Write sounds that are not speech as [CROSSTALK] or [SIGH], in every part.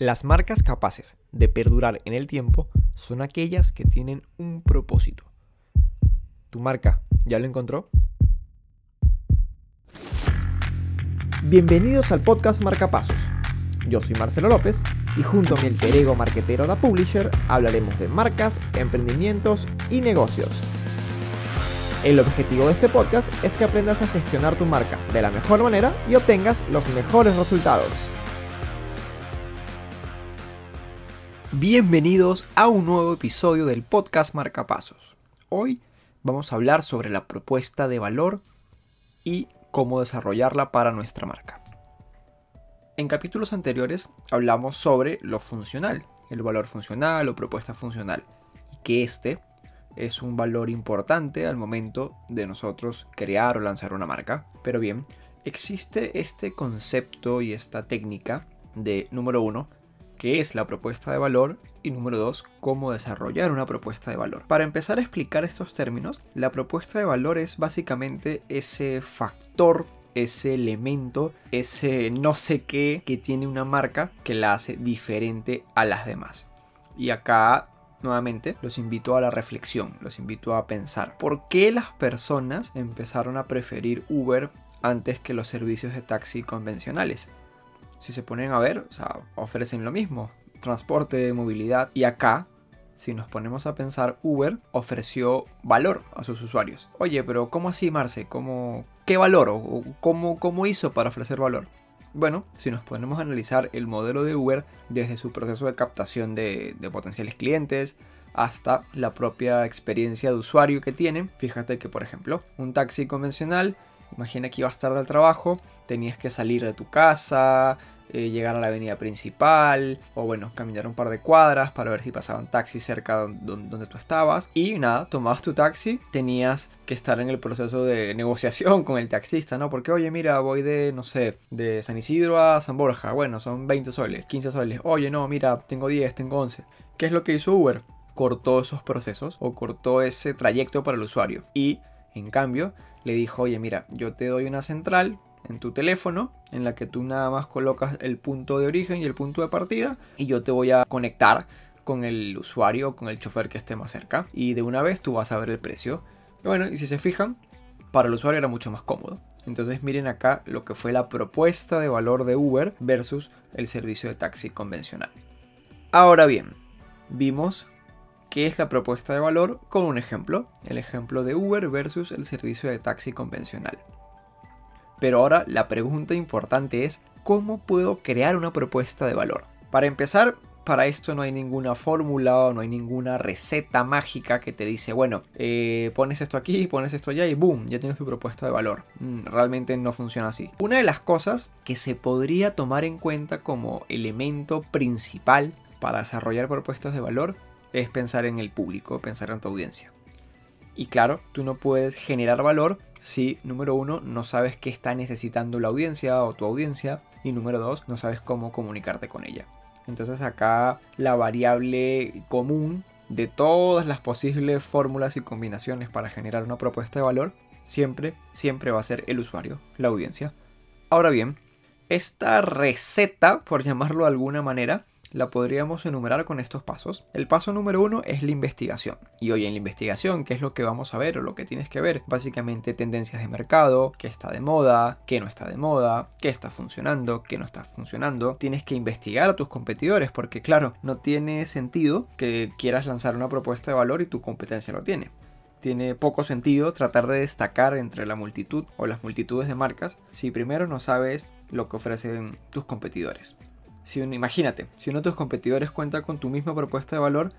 Las marcas capaces de perdurar en el tiempo son aquellas que tienen un propósito. ¿Tu marca ya lo encontró? Bienvenidos al podcast Marcapasos. Yo soy Marcelo López y junto a mi alter ego marquetero da Publisher hablaremos de marcas, emprendimientos y negocios. El objetivo de este podcast es que aprendas a gestionar tu marca de la mejor manera y obtengas los mejores resultados. Bienvenidos a un nuevo episodio del podcast Marcapasos. Hoy vamos a hablar sobre la propuesta de valor y cómo desarrollarla para nuestra marca. En capítulos anteriores hablamos sobre lo funcional, el valor funcional o propuesta funcional, y que este es un valor importante al momento de nosotros crear o lanzar una marca. Pero bien, existe este concepto y esta técnica de número uno, qué es la propuesta de valor y número 2, cómo desarrollar una propuesta de valor. Para empezar a explicar estos términos, la propuesta de valor es básicamente ese factor, ese elemento, ese no sé qué que tiene una marca que la hace diferente a las demás. Y acá nuevamente, los invito a la reflexión, los invito a pensar. ¿Por qué las personas empezaron a preferir Uber antes que los servicios de taxi convencionales? Si se ponen a ver, o sea, ofrecen lo mismo, transporte, movilidad. Y acá, si nos ponemos a pensar, Uber ofreció valor a sus usuarios. Oye, pero ¿cómo así, Marce? ¿Cómo, ¿Qué valor? ¿O cómo, cómo hizo para ofrecer valor? Bueno, si nos ponemos a analizar el modelo de Uber desde su proceso de captación de, de potenciales clientes, hasta la propia experiencia de usuario que tienen. Fíjate que, por ejemplo, un taxi convencional Imagina que ibas tarde al trabajo, tenías que salir de tu casa, eh, llegar a la avenida principal, o bueno, caminar un par de cuadras para ver si pasaban taxis cerca donde, donde tú estabas. Y nada, tomabas tu taxi, tenías que estar en el proceso de [LAUGHS] negociación con el taxista, ¿no? Porque, oye, mira, voy de, no sé, de San Isidro a San Borja, bueno, son 20 soles, 15 soles. Oye, no, mira, tengo 10, tengo 11. ¿Qué es lo que hizo Uber? Cortó esos procesos o cortó ese trayecto para el usuario. Y, en cambio, le dijo, oye, mira, yo te doy una central en tu teléfono en la que tú nada más colocas el punto de origen y el punto de partida y yo te voy a conectar con el usuario, con el chofer que esté más cerca y de una vez tú vas a ver el precio. Y bueno, y si se fijan, para el usuario era mucho más cómodo. Entonces miren acá lo que fue la propuesta de valor de Uber versus el servicio de taxi convencional. Ahora bien, vimos qué es la propuesta de valor con un ejemplo, el ejemplo de Uber versus el servicio de taxi convencional. Pero ahora la pregunta importante es, ¿cómo puedo crear una propuesta de valor? Para empezar, para esto no hay ninguna fórmula o no hay ninguna receta mágica que te dice, bueno, eh, pones esto aquí, pones esto allá y boom, ya tienes tu propuesta de valor. Mm, realmente no funciona así. Una de las cosas que se podría tomar en cuenta como elemento principal para desarrollar propuestas de valor es pensar en el público, pensar en tu audiencia. Y claro, tú no puedes generar valor si, número uno, no sabes qué está necesitando la audiencia o tu audiencia. Y número dos, no sabes cómo comunicarte con ella. Entonces acá la variable común de todas las posibles fórmulas y combinaciones para generar una propuesta de valor, siempre, siempre va a ser el usuario, la audiencia. Ahora bien, esta receta, por llamarlo de alguna manera, la podríamos enumerar con estos pasos. El paso número uno es la investigación. Y hoy en la investigación, ¿qué es lo que vamos a ver o lo que tienes que ver? Básicamente tendencias de mercado, qué está de moda, qué no está de moda, qué está funcionando, qué no está funcionando. Tienes que investigar a tus competidores porque claro, no tiene sentido que quieras lanzar una propuesta de valor y tu competencia lo tiene tiene poco sentido tratar de destacar entre la multitud o las multitudes de marcas si primero no sabes lo que ofrecen tus competidores si imagínate, si uno de tus competidores cuenta con tu misma propuesta de valor,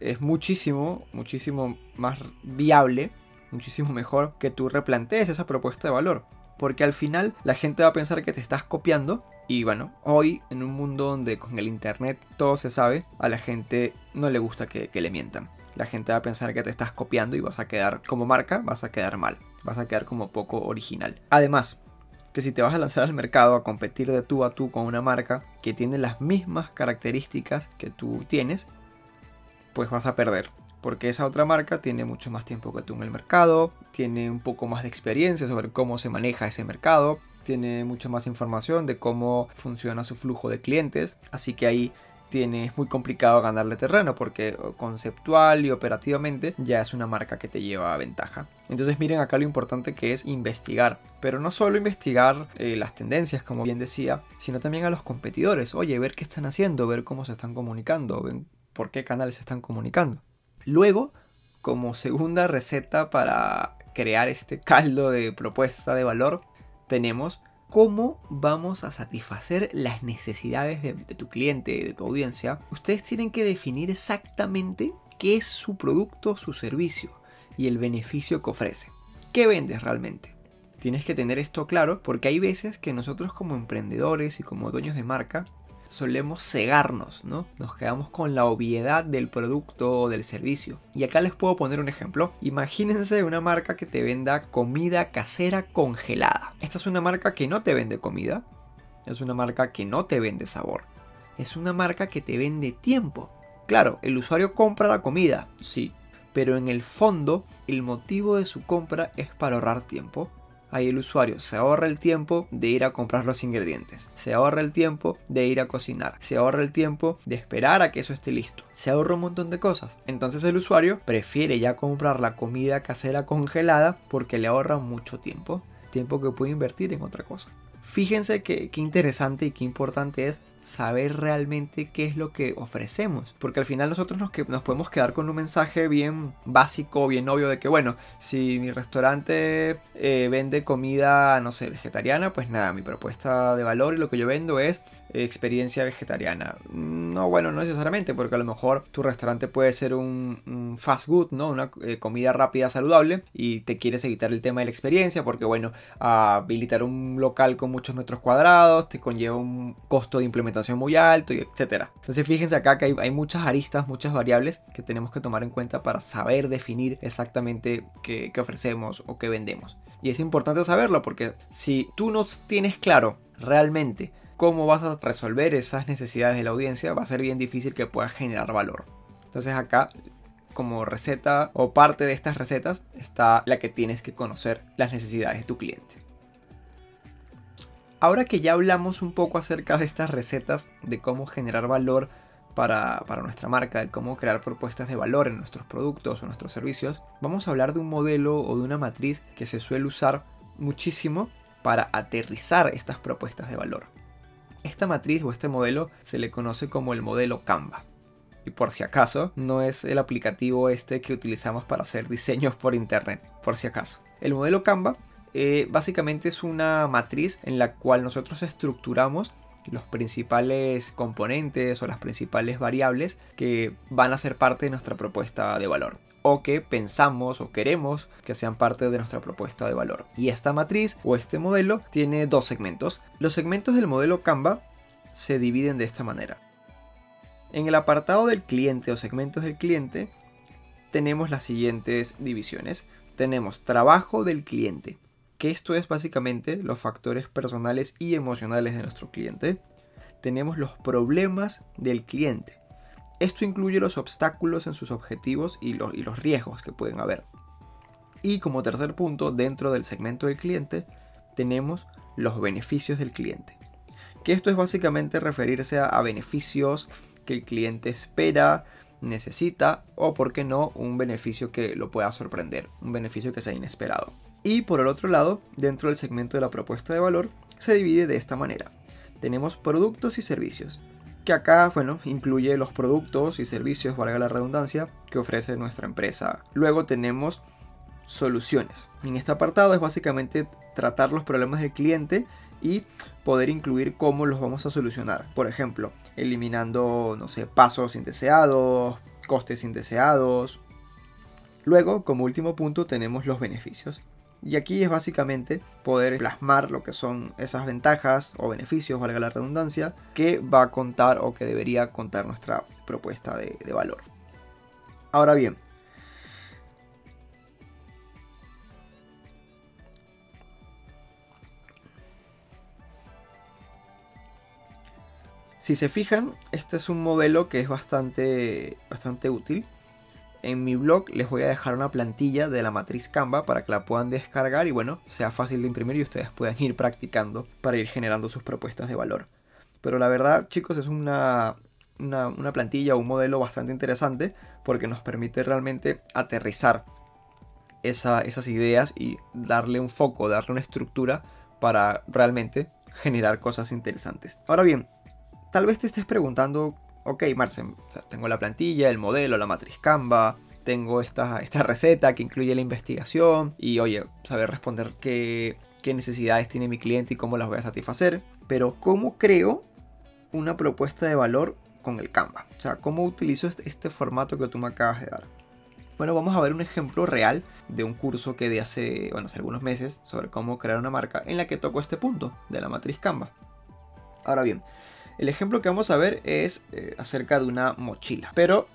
es muchísimo, muchísimo más viable, muchísimo mejor que tú replantees esa propuesta de valor. Porque al final la gente va a pensar que te estás copiando. Y bueno, hoy en un mundo donde con el internet todo se sabe, a la gente no le gusta que, que le mientan. La gente va a pensar que te estás copiando y vas a quedar como marca, vas a quedar mal. Vas a quedar como poco original. Además, que si te vas a lanzar al mercado a competir de tú a tú con una marca que tiene las mismas características que tú tienes, pues vas a perder. Porque esa otra marca tiene mucho más tiempo que tú en el mercado, tiene un poco más de experiencia sobre cómo se maneja ese mercado, tiene mucha más información de cómo funciona su flujo de clientes, así que ahí tiene, es muy complicado ganarle terreno porque conceptual y operativamente ya es una marca que te lleva a ventaja. Entonces miren acá lo importante que es investigar, pero no solo investigar eh, las tendencias, como bien decía, sino también a los competidores. Oye, ver qué están haciendo, ver cómo se están comunicando, ver por qué canales se están comunicando. Luego, como segunda receta para crear este caldo de propuesta de valor, tenemos cómo vamos a satisfacer las necesidades de, tu cliente, de tu audiencia, ustedes tienen que definir exactamente qué es su producto, su servicio y el beneficio que ofrece. ¿Qué vendes realmente? Tienes que tener esto claro porque hay veces que nosotros como emprendedores y como dueños de marca solemos cegarnos, ¿no? Nos quedamos con la obviedad del producto o del servicio. Y acá les puedo poner un ejemplo. Imagínense una marca que te venda comida casera congelada. Esta es una marca que no te vende comida. Es una marca que no te vende sabor. Es una marca que te vende tiempo. Claro, el usuario compra la comida, sí. Pero en el fondo, el motivo de su compra es para ahorrar tiempo ahí el usuario se ahorra el tiempo de ir a comprar los ingredientes, se ahorra el tiempo de ir a cocinar, se ahorra el tiempo de esperar a que eso esté listo, se ahorra un montón de cosas. Entonces el usuario prefiere ya comprar la comida casera congelada porque le ahorra mucho tiempo, tiempo que puede invertir en otra cosa. Fíjense qué interesante y qué importante es saber realmente qué es lo que ofrecemos. Porque al final nosotros nos, nos podemos quedar con un mensaje bien básico, bien obvio de que, bueno, si mi restaurante eh, vende comida, no sé, vegetariana, pues nada, mi propuesta de valor y lo que yo vendo es experiencia vegetariana. No, bueno, no necesariamente, porque a lo mejor tu restaurante puede ser un, fast food, ¿no? Una eh, comida rápida, saludable, y te quieres evitar el tema de la experiencia, porque bueno, habilitar un local con muchos metros cuadrados te conlleva un costo de implementación muy alto, y etcétera. Entonces fíjense acá que hay, muchas aristas, muchas variables que tenemos que tomar en cuenta para saber definir exactamente qué, qué ofrecemos o qué vendemos. Y es importante saberlo porque si tú no tienes claro realmente cómo vas a resolver esas necesidades de la audiencia, va a ser bien difícil que puedas generar valor. Entonces acá, como receta o parte de estas recetas, está la que tienes que conocer las necesidades de tu cliente. Ahora que ya hablamos un poco acerca de estas recetas, de cómo generar valor para, nuestra marca, de cómo crear propuestas de valor en nuestros productos o nuestros servicios, vamos a hablar de un modelo o de una matriz que se suele usar muchísimo para aterrizar estas propuestas de valor. Esta matriz o este modelo se le conoce como el modelo Canva. Y por si acaso, no es el aplicativo este que utilizamos para hacer diseños por internet, por si acaso. El modelo Canva eh, básicamente es una matriz en la cual nosotros estructuramos los principales componentes o las principales variables que van a ser parte de nuestra propuesta de valor o que pensamos o queremos que sean parte de nuestra propuesta de valor. Y esta matriz o este modelo tiene dos segmentos. Los segmentos del modelo Canva se dividen de esta manera. En el apartado del cliente o segmentos del cliente tenemos las siguientes divisiones. Tenemos trabajo del cliente, que esto es básicamente los factores personales y emocionales de nuestro cliente. Tenemos los problemas del cliente, esto incluye los obstáculos en sus objetivos y los, y los riesgos que pueden haber. Y como tercer punto, dentro del segmento del cliente, tenemos los beneficios del cliente. Que esto es básicamente referirse a, beneficios que el cliente espera, necesita o, por qué no, un beneficio que lo pueda sorprender, un beneficio que sea inesperado. Y por el otro lado, dentro del segmento de la propuesta de valor, se divide de esta manera. Tenemos productos y servicios que acá, bueno, incluye los productos y servicios, valga la redundancia, que ofrece nuestra empresa. Luego tenemos soluciones. En este apartado es básicamente tratar los problemas del cliente y poder incluir cómo los vamos a solucionar. Por ejemplo, eliminando, no sé, pasos indeseados, costes indeseados. Luego, como último punto, tenemos los beneficios. Y aquí es básicamente poder plasmar lo que son esas ventajas o beneficios, valga la redundancia, que va a contar o que debería contar nuestra propuesta de, valor. Ahora bien, Si se fijan, este es un modelo que es bastante, bastante útil En mi blog les voy a dejar una plantilla de la matriz Canva para que la puedan descargar y bueno, sea fácil de imprimir y ustedes puedan ir practicando para ir generando sus propuestas de valor. Pero la verdad, chicos, es una, una, plantilla o un modelo bastante interesante porque nos permite realmente aterrizar esas ideas y darle un foco, darle una estructura para realmente generar cosas interesantes. Ahora bien, tal vez te estés preguntando ok, Marcen, tengo la plantilla, el modelo, la matriz Canva, tengo esta, esta receta que incluye la investigación y, oye, saber responder qué, qué necesidades tiene mi cliente y cómo las voy a satisfacer. Pero, ¿cómo creo una propuesta de valor con el Canva? O sea, ¿cómo utilizo este, este formato que tú me acabas de dar? Bueno, vamos a ver un ejemplo real de un curso que de hace, bueno, hace algunos meses sobre cómo crear una marca en la que toco este punto de la matriz Canva. Ahora bien, el ejemplo que vamos a ver es eh, acerca de una mochila. Pero,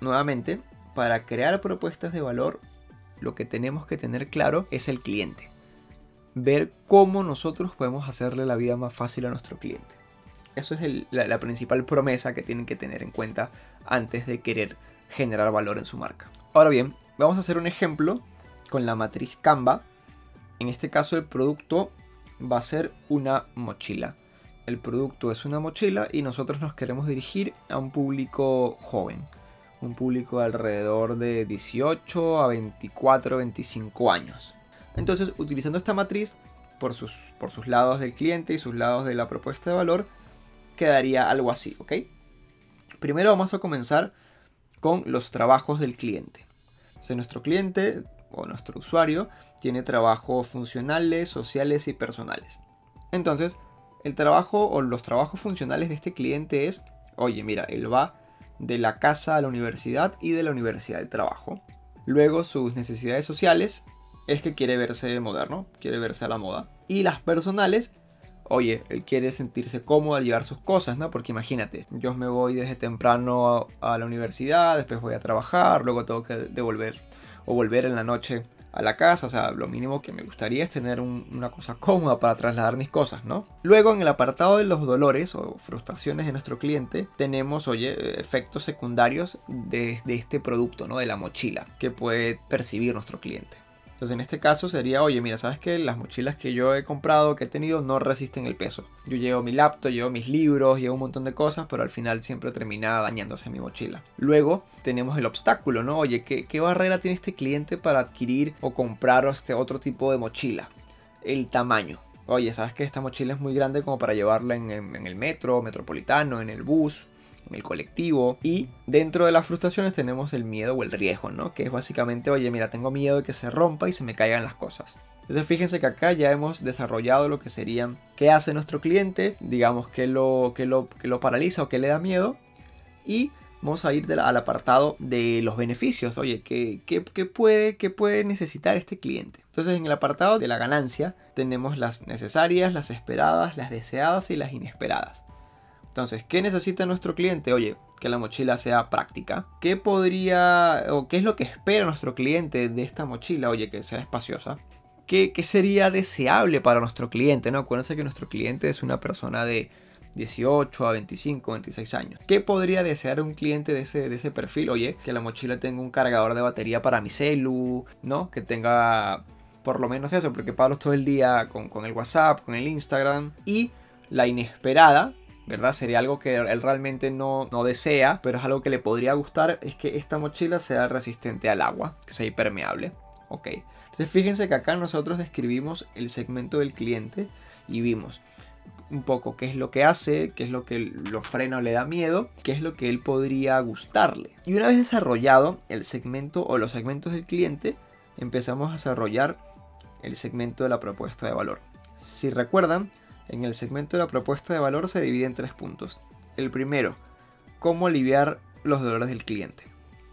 nuevamente, para crear propuestas de valor, lo que tenemos que tener claro es el cliente. Ver cómo nosotros podemos hacerle la vida más fácil a nuestro cliente. Eso es la, principal promesa que tienen que tener en cuenta antes de querer generar valor en su marca. Ahora bien, vamos a hacer un ejemplo con la matriz Canva. En este caso el producto va a ser una mochila el producto es una mochila y nosotros nos queremos dirigir a un público joven, un público alrededor de 18 a 24, 25 años. Entonces, utilizando esta matriz por sus, por sus lados del cliente y sus lados de la propuesta de valor, quedaría algo así, ¿ok? Primero vamos a comenzar con los trabajos del cliente. Si nuestro cliente o nuestro usuario tiene trabajos funcionales, sociales y personales. Entonces, el trabajo o los trabajos funcionales de este cliente es, oye, mira, él va de la casa a la universidad y de la universidad al trabajo. Luego sus necesidades sociales es que quiere verse moderno, quiere verse a la moda. Y las personales, oye, él quiere sentirse cómodo al llevar sus cosas, ¿no? Porque imagínate, yo me voy desde temprano a, a la universidad, después voy a trabajar, luego tengo que devolver o volver en la noche a la casa, o sea, lo mínimo que me gustaría es tener una cosa cómoda para trasladar mis cosas, ¿no? Luego en el apartado de los dolores o frustraciones de nuestro cliente tenemos, oye, efectos secundarios de, de este producto, ¿no? De la mochila que puede percibir nuestro cliente. Entonces en este caso sería, oye, mira, ¿sabes que Las mochilas que yo he comprado, que he tenido, no resisten el peso. Yo llevo mi laptop, llevo mis libros, llevo un montón de cosas, pero al final siempre termina dañándose mi mochila. Luego tenemos el obstáculo, ¿no? Oye, ¿qué, barrera tiene este cliente para adquirir o comprar este otro tipo de mochila? El tamaño. Oye, ¿sabes que esta mochila es muy grande como para llevarla en el metro, metropolitano, en el bus? En el colectivo. Y dentro de las frustraciones tenemos el miedo o el riesgo, ¿no? Que es básicamente, oye, mira, tengo miedo de que se rompa y se me caigan las cosas. Entonces fíjense que acá ya hemos desarrollado lo que serían qué hace nuestro cliente, digamos qué lo, que lo, que lo paraliza o qué le da miedo. Y vamos a ir al apartado de los beneficios. Oye, ¿qué, qué, puede, ¿qué puede necesitar este cliente? Entonces en el apartado de la ganancia tenemos las necesarias, las esperadas, las deseadas y las inesperadas. Entonces, ¿qué necesita nuestro cliente? Oye, que la mochila sea práctica. ¿Qué podría o qué es lo que espera nuestro cliente de esta mochila? Oye, que sea espaciosa. ¿Qué, sería deseable para nuestro cliente? ¿no? Acuérdense que nuestro cliente es una persona de 18 a 25, 26 años. ¿Qué podría desear un cliente de ese, de ese perfil? Oye, que la mochila tenga un cargador de batería para mi celu, ¿no? Que tenga por lo menos eso, porque Pablo todo el día con, con el WhatsApp, con el Instagram. Y la inesperada, ¿verdad? Sería algo que él realmente no, no, desea, pero es algo que le podría gustar, es que esta mochila sea resistente al agua, que sea impermeable. Ok. Entonces fíjense que acá nosotros describimos el segmento del cliente y vimos un poco qué es lo que hace, qué es lo que lo frena o le da miedo, qué es lo que él podría gustarle. Y una vez desarrollado el segmento o los segmentos del cliente, empezamos a desarrollar el segmento de la propuesta de valor. Si recuerdan, en el segmento de la propuesta de valor se divide en tres puntos. El primero, cómo aliviar los dolores del cliente.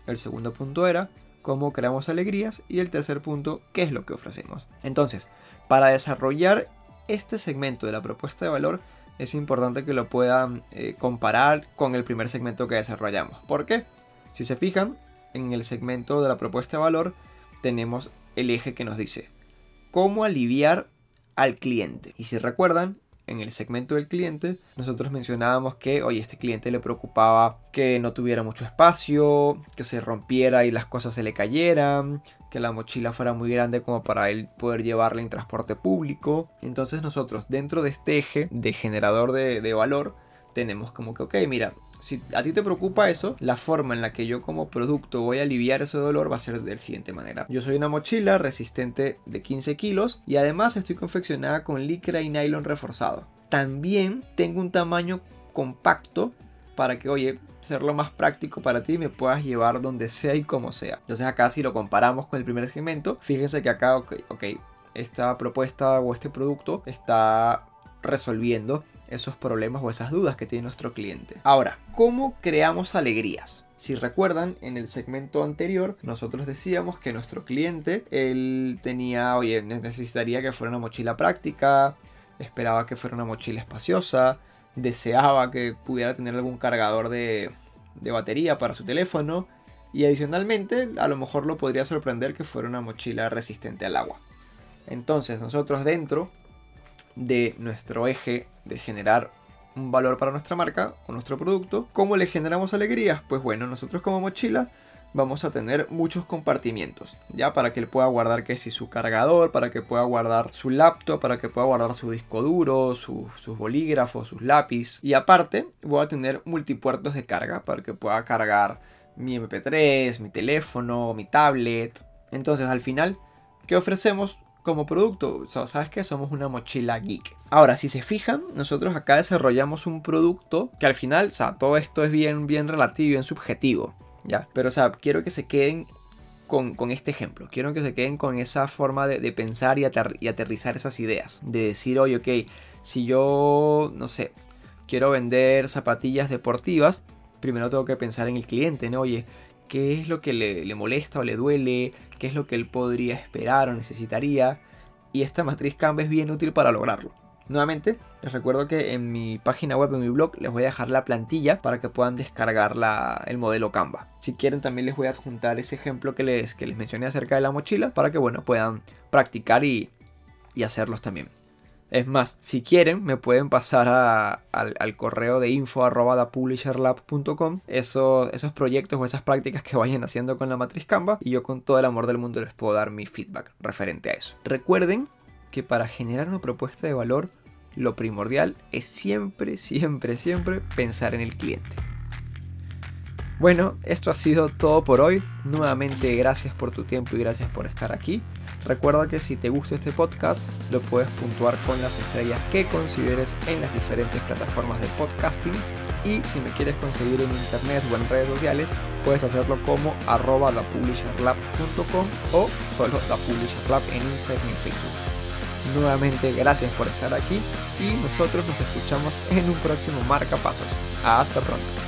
El segundo punto era cómo creamos alegrías y el tercer punto, qué es lo que ofrecemos. Entonces, para desarrollar este segmento de la propuesta de valor es importante que lo puedan eh, comparar con el primer segmento que desarrollamos. ¿Por qué? Si se fijan, en el segmento de la propuesta de valor tenemos el eje que nos dice cómo aliviar al cliente. Y si recuerdan, en el segmento del cliente, nosotros mencionábamos que, oye, este cliente le preocupaba que no tuviera mucho espacio, que se rompiera y las cosas se le cayeran, que la mochila fuera muy grande como para él poder llevarla en transporte público. Entonces nosotros dentro de este eje de generador de, de valor tenemos como que, ok, mira, si a ti te preocupa eso, la forma en la que yo como producto voy a aliviar ese dolor va a ser de la siguiente manera. Yo soy una mochila resistente de 15 kilos y además estoy confeccionada con licra y nylon reforzado. También tengo un tamaño compacto para que, oye, ser lo más práctico para ti me puedas llevar donde sea y como sea. Entonces acá si lo comparamos con el primer segmento, fíjense que acá, ok, ok, esta propuesta o este producto está resolviendo esos problemas o esas dudas que tiene nuestro cliente. Ahora, ¿cómo creamos alegrías? Si recuerdan, en el segmento anterior nosotros decíamos que nuestro cliente, él tenía, oye, necesitaría que fuera una mochila práctica, esperaba que fuera una mochila espaciosa, deseaba que pudiera tener algún cargador de, de batería para su teléfono y adicionalmente a lo mejor lo podría sorprender que fuera una mochila resistente al agua. Entonces nosotros dentro de nuestro eje de generar un valor para nuestra marca o nuestro producto. ¿Cómo le generamos alegrías? Pues bueno, nosotros como mochila vamos a tener muchos compartimientos, ya para que él pueda guardar que si su cargador, para que pueda guardar su laptop, para que pueda guardar su disco duro, sus bolígrafos, sus lápiz. Y aparte, voy a tener multipuertos de carga para que pueda cargar mi MP3, mi teléfono, mi tablet. Entonces, al final, ¿qué ofrecemos? Como producto. ¿Sabes que Somos una mochila geek. Ahora, si se fijan, nosotros acá desarrollamos un producto que al final, o sea, todo esto es bien, bien relativo, bien subjetivo. ¿Ya? Pero, o sea, quiero que se queden con, este ejemplo. Quiero que se queden con esa forma de, pensar y, y, aterrizar esas ideas. De decir, oye, ok, si yo, no sé, quiero vender zapatillas deportivas, primero tengo que pensar en el cliente, ¿no? Oye, qué es lo que le, molesta o le duele, qué es lo que él podría esperar o necesitaría. Y esta matriz Canva es bien útil para lograrlo. Nuevamente, les recuerdo que en mi página web, en mi blog, les voy a dejar la plantilla para que puedan descargar el modelo Canva. Si quieren, también les voy a adjuntar ese ejemplo que les, que les mencioné acerca de la mochila para que bueno, puedan practicar y, y hacerlos también. Es más, si quieren, me pueden pasar al, correo de info esos, esos proyectos o esas prácticas que vayan haciendo con la matriz Canva y yo con todo el amor del mundo les puedo dar mi feedback referente a eso. Recuerden que para generar una propuesta de valor, lo primordial es siempre, siempre, siempre pensar en el cliente. Bueno, esto ha sido todo por hoy. Nuevamente gracias por tu tiempo y gracias por estar aquí. Recuerda que si te gusta este podcast, lo puedes puntuar con las estrellas que consideres en las diferentes plataformas de podcasting. Y si me quieres conseguir en internet o en redes sociales, puedes hacerlo como arroba lapublisherlab.com o solo lapublisherlab en Instagram y Facebook. Nuevamente gracias por estar aquí y nosotros nos escuchamos en un próximo Marca Pasos. Hasta pronto.